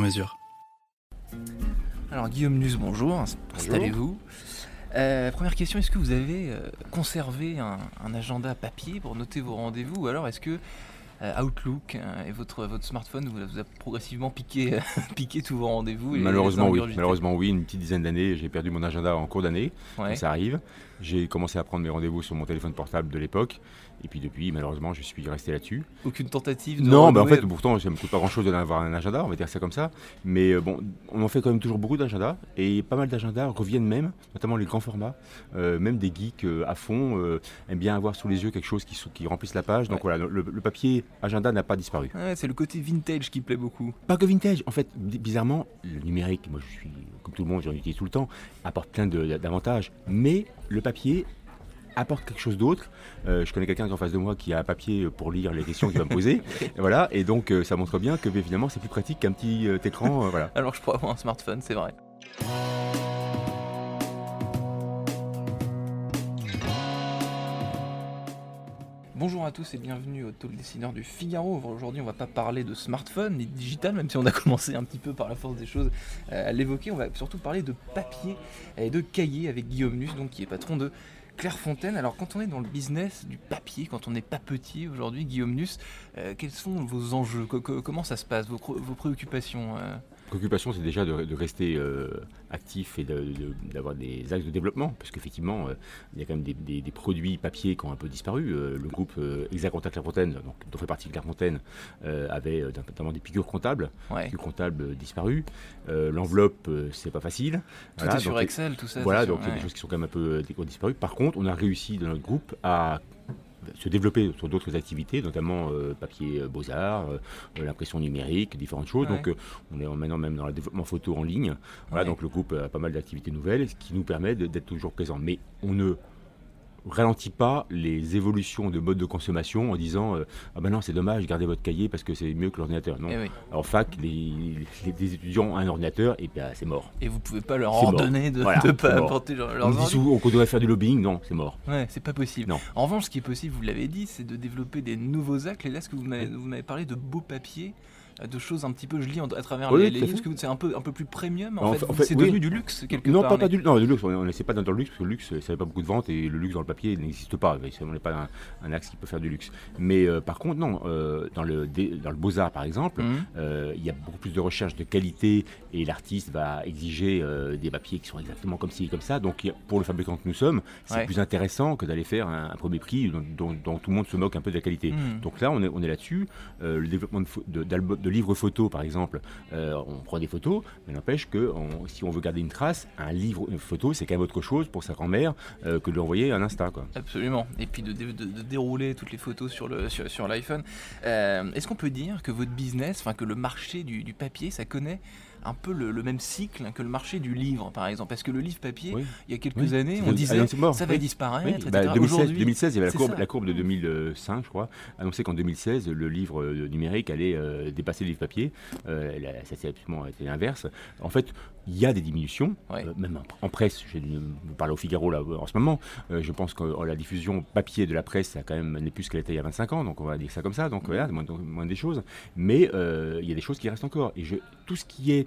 mesure. Alors Guillaume Nus, bonjour, installez-vous. Euh, première question, est-ce que vous avez euh, conservé un, un agenda papier pour noter vos rendez-vous ou alors est-ce que Outlook euh, et votre, votre smartphone vous, vous a progressivement piqué, piqué tous vos rendez-vous Malheureusement oui, malheureusement oui, une petite dizaine d'années, j'ai perdu mon agenda en cours d'année, Ouais. ça arrive. J'ai commencé à prendre mes rendez-vous sur mon téléphone portable de l'époque, et puis depuis, malheureusement, je suis resté là-dessus. Aucune tentative de Non, bah en fait, pourtant, ça me coûte pas grand-chose d'avoir un agenda, on va dire ça comme ça. Mais euh, bon, on en fait quand même toujours beaucoup d'agendas, et pas mal d'agendas reviennent même, notamment les grands formats, euh, même des geeks euh, à fond euh, aiment bien avoir sous les yeux quelque chose qui, qui remplisse la page. Donc Ouais. voilà, le, le papier agenda n'a pas disparu. Ouais, c'est le côté vintage qui plaît beaucoup. Pas que vintage, en fait, bi- bizarrement, le numérique, moi je suis, comme tout le monde, j'en utilise tout le temps, apporte plein d'avantages. Mais le papier apporte quelque chose d'autre. Euh, je connais quelqu'un qui est en face de moi qui a un papier pour lire les questions qu'il va me poser. Et voilà, et donc euh, ça montre bien que finalement c'est plus pratique qu'un petit euh, écran. voilà. Alors je pourrais avoir un smartphone, c'est vrai. Bonjour à tous et bienvenue au Talk Dessineur du Figaro. Aujourd'hui, on va pas parler de smartphone ni de digital, même si on a commencé un petit peu par la force des choses euh, à l'évoquer. On va surtout parler de papier et de cahier avec Guillaume Nus, donc qui est patron de Clairefontaine. Alors, quand on est dans le business du papier, quand on n'est pas petit aujourd'hui, Guillaume Nus, euh, quels sont vos enjeux? Co- co- Comment ça se passe? Vos préoccupations euh? Préoccupation, c'est déjà de, de rester euh, actif et de- de- d'avoir des axes de développement, parce qu'effectivement, euh, il y a quand même des, des- des produits papier qui ont un peu disparu. Euh, le groupe Exaconta Clairefontaine, donc, dont fait partie Clairefontaine, avait notamment des piqûres comptables, Ouais. piqûres comptables disparues. L'enveloppe, c'est pas facile. Tout Voilà, est sur Excel, tout ça. Voilà, donc il y a des choses qui sont quand même un peu euh, qui ont disparu. Par contre, on a réussi dans notre groupe à se développer sur d'autres activités, notamment euh, papier euh, beaux-arts, euh, l'impression numérique, différentes choses. Ouais. Donc on est maintenant même dans le développement photo en ligne. Voilà, Ouais. donc le groupe a pas mal d'activités nouvelles, ce qui nous permet d'être toujours présent. Mais on ne ralentit pas les évolutions de mode de consommation en disant euh, ah ben non c'est dommage gardez votre cahier parce que c'est mieux que l'ordinateur. Non. Eh oui. en fac les, les- les étudiants ont un ordinateur et bien c'est mort. Et vous pouvez pas leur ordonner de, Voilà, de pas apporter leur- on leurs dit souvent qu'on devrait faire du lobbying. Non c'est mort. Ouais, c'est pas possible. Non. En revanche, ce qui est possible, vous l'avez dit, c'est de développer des nouveaux actes. Et là, ce que vous m'avez vous m'avez parlé de beaux papiers, de choses un petit peu, je lis en- à travers Oui, les, les livres, parce que c'est un peu, un peu plus premium. En En fait, c'est oui. devenu du luxe quelque Non, part. pas, pas mais- du, non, du luxe, on n'essaie pas dans le luxe, parce que le luxe, ça n'avait pas beaucoup de ventes et le luxe dans le papier n'existe pas. On n'est pas un, un axe qui peut faire du luxe. Mais euh, par contre, non, euh, dans le, dans le Beaux-Arts, par exemple, Mhm. euh, il y a beaucoup plus de recherche de qualité et l'artiste va exiger euh, des papiers qui sont exactement comme ci et comme ça. Donc, pour le fabricant que nous sommes, c'est Ouais. plus intéressant que d'aller faire un, un premier prix dont, dont- dont tout le monde se moque un peu de la qualité. Mhm. Donc là, on est, on est là-dessus. Euh, le développement de, de livres photos, par exemple, euh, on prend des photos, mais n'empêche que si on veut garder une trace, un livre, photo, c'est quand même autre chose pour sa grand-mère euh, que de lui envoyer un Insta. Quoi. Absolument. Et puis de, dé- de- de dérouler toutes les photos sur l'iPhone. Euh, Est-ce qu'on peut dire que votre business, enfin que le marché du papier, ça connaît un peu le, le même cycle que le marché du livre, par exemple Parce que le livre papier, Oui. il y a quelques Oui. années, on disait mort. ça va Oui. disparaître, bah, 2016, Aujourd'hui, 2016, il y avait la courbe, la courbe de 2005, je crois, annonçait qu'en 2016, le livre euh, numérique allait euh, dépasser le livre papier. Euh, là, ça s'est absolument été l'inverse. En fait, il y a des diminutions, Ouais. euh, même en, presse. Je vous parle au Figaro là, en ce moment. Je pense que euh, la diffusion papier de la presse, ça quand même n'est plus ce qu'elle était il y a 25 ans, donc on va dire ça comme ça. Donc voilà, moins, moins des choses. Mais il y a des choses qui restent encore. Et je, tout ce qui est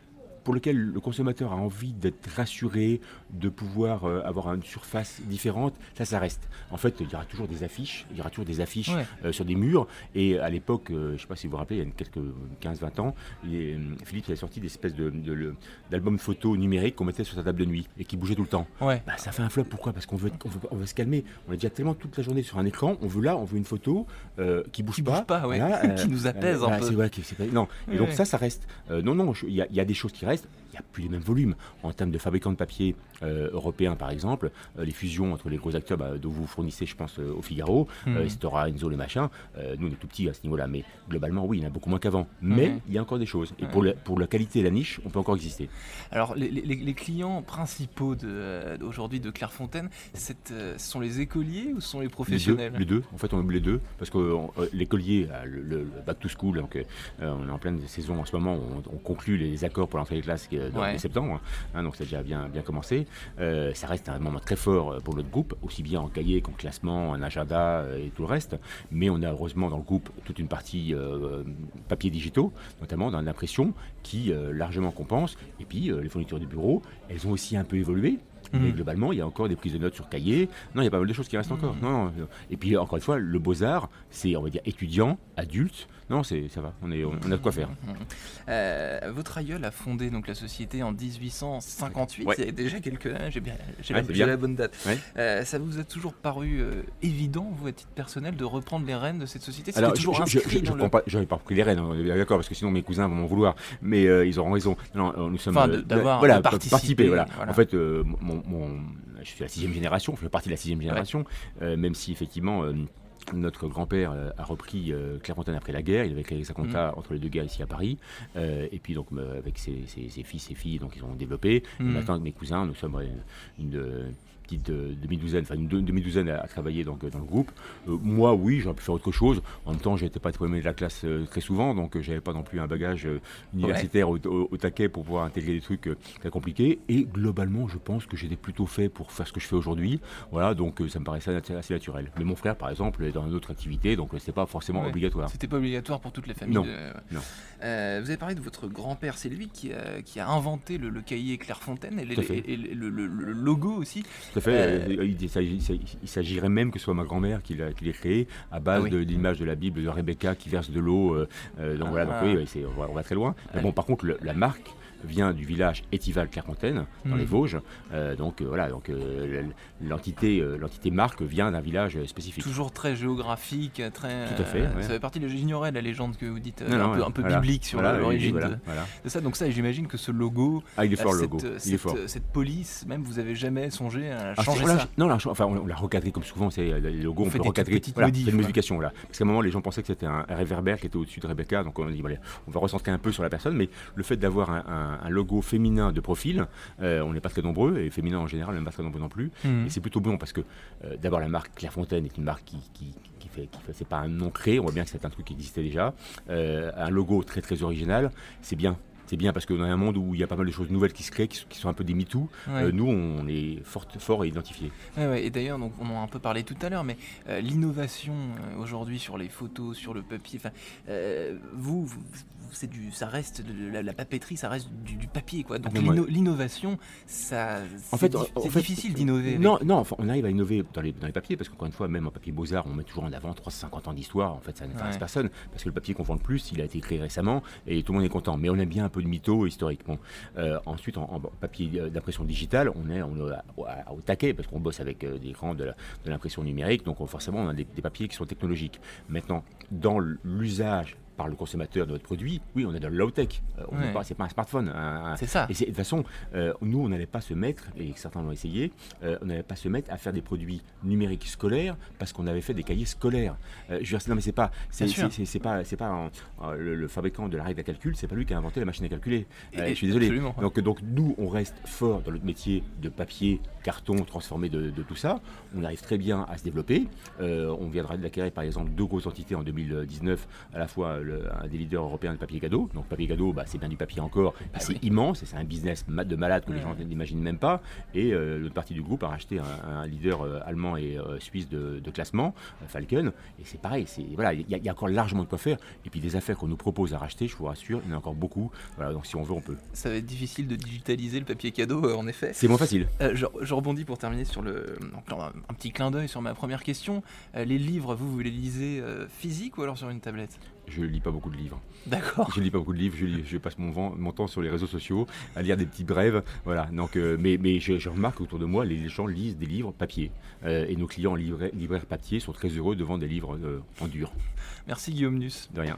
pour lequel le consommateur a envie d'être rassuré, de pouvoir euh, avoir une surface différente, ça, ça reste. En fait, il y aura toujours des affiches, il y aura toujours des affiches Ouais. euh, sur des murs. Et à l'époque, euh, je ne sais pas si vous vous rappelez, il y a quelques 15-20 ans, Philippe avait sorti des espèces de, de- d'albums photos numériques qu'on mettait sur sa table de nuit et qui bougeaient tout le temps. Ouais. Bah, ça fait un flop, pourquoi? Parce qu'on veut, on veut, on veut se calmer. On est déjà tellement toute la journée sur un écran, on veut là, on veut une photo qui bouge Qui pas. bouge pas, ouais. Qui nous apaise un voilà, peu. ouais, pas- non. Et donc ça, ça reste. Non, non, il y, a- y a des choses qui restent. Reste, il n'y a plus les mêmes volumes. En termes de fabricants de papier euh, européens, par exemple, euh, les fusions entre les gros acteurs bah, dont vous fournissez, je pense, euh, au Figaro, euh, Stora, Enzo, les machins, nous, on est tout petits à ce niveau-là, mais globalement, oui, il y en a beaucoup moins qu'avant. Mais Mhm. il y a encore des choses. Et pour, la, pour la qualité et la niche, on peut encore exister. Alors, les, les- les clients principaux de, aujourd'hui de Clairefontaine, ce sont les écoliers ou ce sont les Les deux, professionnels? les deux, en fait, on oublie les deux, parce que l'écolier, le, back to school, donc, on est en pleine saison en ce moment, on, on conclut les accords pour l'entrée des classes Ouais. en septembre, hein, donc ça a déjà bien, bien commencé. Euh, ça reste un moment très fort euh, pour notre groupe, aussi bien en cahier qu'en classement, en agenda euh, et tout le reste, mais on a heureusement dans le groupe toute une partie euh, papier digitaux, notamment dans l'impression, qui euh, largement compense, et puis euh, les fournitures de bureau, elles ont aussi un peu évolué. Mais Mhm. globalement, il y a encore des prises de notes sur cahier. Non, il y a pas mal de choses qui restent encore. Mhm. Non, non, Et puis, encore une fois, le beaux-arts, c'est, on va dire, étudiant, adulte. Non, c'est, ça va. On, est, on a de quoi faire. Euh, votre aïeul a fondé donc la société en 1858. Ouais. Il y a déjà quelques années. J'ai bien, j'ai Ouais, la, j'ai bonne date. Ouais. Euh, ça vous a toujours paru euh, évident, vous, à titre personnel, de reprendre les rênes de cette société? C'était Alors, toujours je, inscrit je, je dans le- prends pas, j'avais pas pris les rênes, on est bien d'accord, parce que sinon mes cousins vont m'en vouloir. Mais ils auront raison. Non, nous sommes. Enfin, de- d'avoir- voilà, de pa- participer, voilà. voilà. En fait, mon, mon- je suis la sixième génération, je fais partie de la sixième génération, même si effectivement. Notre grand-père euh, a repris euh, Clairefontaine après la guerre. Il avait créé sa compta Mm. entre les deux guerres ici à Paris. Euh, et puis, donc, avec ses, ses- ses fils et filles, donc, ils ont développé. Et Mm. maintenant, avec mes cousins, nous sommes une, euh, petite demi-douzaine, enfin une demi-douzaine à, à travailler donc, dans le groupe. Euh, moi, oui, j'aurais pu faire autre chose. En même temps, j'étais pas le premier de la classe euh, très souvent, donc euh, j'avais pas non plus un bagage universitaire au, au- au taquet pour pouvoir intégrer des trucs très compliqués. Et globalement, je pense que j'étais plutôt fait pour faire ce que je fais aujourd'hui. Voilà, donc ça me paraissait assez naturel. Mais mon frère, par exemple, est dans une autre activité, donc c'est pas forcément Ouais. obligatoire. C'était pas obligatoire pour toutes les familles. Non, de- non. Euh, vous avez parlé de votre grand-père, c'est lui qui a, qui a inventé le, le cahier Clairefontaine et, les- et le, le- le- le logo aussi. À fait. Euh, euh, il, s'agirait même que ce soit ma grand-mère qui l'a- qui l'ait créé à base Ah oui. de l'image de la Bible de Rebecca qui verse de l'eau. euh, donc voilà, donc Ah. oui, on, va, on va très loin. Mais bon, par contre, le- la marque vient du village Étival-Clairefontaine, dans Mhm. les Vosges. Euh, donc euh, voilà, donc euh, l'entité, l'entité marque vient d'un village spécifique. Toujours très géographique, très. Tout à fait, ouais. Ça fait partie de. J'ignorais la légende que vous dites, Non, un, non, peu, ouais, un peu voilà. biblique sur Voilà, l'origine voilà, de, ça. Donc, ça, j'imagine que ce logo, Ah, il est fort le logo. cette, Il est cette, fort. cette police, même, vous avez jamais songé à Ah, changer ça Non, on l'a- enfin, on, on l'a recadré comme souvent, c'est les logos, On on, fait peut des recadrer. petites Voilà, modifs, une modification, voilà. Parce qu'à un moment, les gens pensaient que c'était un, réverbère qui était au-dessus de Rebecca, donc on a dit, on va recentrer un peu sur la personne, mais le fait d'avoir un, un- un logo féminin de profil, euh, on n'est pas très nombreux, et féminin en général, même pas très nombreux non plus, Mhm. et c'est plutôt bon parce que euh, d'abord la marque Clairefontaine est une marque qui, qui, qui fait, qui fait c'est pas un nom créé, on voit bien que c'est un truc qui existait déjà. Euh, un logo très très original, c'est bien. C'est bien parce que dans un monde où il y a pas mal de choses nouvelles qui se créent, qui, qui sont un peu des MeToo, Ouais. euh, nous on est fort, fort identifiés. Ouais, ouais, et d'ailleurs, donc, on en a un peu parlé tout à l'heure, mais euh, l'innovation euh, aujourd'hui sur les photos, sur le papier, vous, vous- c'est du, ça reste de la, la papeterie, ça reste du, du papier, quoi. Donc Ah, l'innovation, ça, En c'est fait, c'est difficile d'innover. avec- Non, non, on arrive à innover dans les, dans les papiers, parce qu'encore une fois, même en papier beaux-arts, on met toujours en avant 350 ans d'histoire. En fait, ça n'intéresse Ouais. personne, parce que le papier qu'on vend le plus, il a été créé récemment, et tout le monde est content. Mais on aime bien un peu de mytho historique. Bon. Euh, ensuite, en, papier euh, d'impression digitale, on est, on au taquet, parce qu'on bosse avec euh, des grands de l'impression numérique, donc on- forcément, on a des papiers qui sont technologiques. Maintenant, dans l'usage par le consommateur de notre produit, oui, on est dans le low-tech. Euh, on Ouais. n'est pas- c'est pas un smartphone. C'est ça. et de toute façon, euh, nous, on n'allait pas se mettre, et certains l'ont essayé, euh, on n'allait pas se mettre à faire des produits numériques scolaires parce qu'on avait fait des cahiers scolaires. Euh, je veux dire, non, mais c'est pas, c'est, pas, c'est pas un- le, le fabricant de la règle à calcul, c'est pas lui qui a inventé la machine à calculer. Euh, Et- je suis désolé. absolument. Donc, donc nous, on reste fort dans notre métier de papier, carton, transformé de, de tout ça. On arrive très bien à se développer. Euh, on viendra d'acquérir par exemple deux grosses entités en 2019, à la fois le- un des leaders européens de papier cadeau. Donc papier cadeau, bah, c'est bien du papier encore, mais Ah c'est oui. immense, et c'est un business de malade que les gens n'imaginent même pas. Et euh, l'autre partie du groupe a racheté un, un leader euh, allemand et euh, suisse de, de classement, Falcon. Et c'est pareil, c'est voilà, il y, a- il y a encore largement de quoi faire. Et puis des affaires qu'on nous propose à racheter, je vous rassure, il y en a encore beaucoup. Voilà, donc si on veut, on peut. Ça va être difficile de digitaliser le papier cadeau, en effet. C'est moins facile. Je, je rebondis pour terminer sur le donc, un, un petit clin d'œil sur ma première question. Les livres, vous, vous les lisez physiques ou alors sur une tablette? Je lis pas beaucoup de livres. D'accord. Je lis pas beaucoup de livres, je, lis- je passe mon, vent- mon temps sur les réseaux sociaux à lire des petits brèves. Voilà. Donc, euh, mais mais je, je remarque autour de moi, les gens lisent des livres papier. Euh, et nos clients libraires papier sont très heureux de vendre des livres euh, en dur. Merci Guillaume Nus. De rien.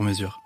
sur mesure.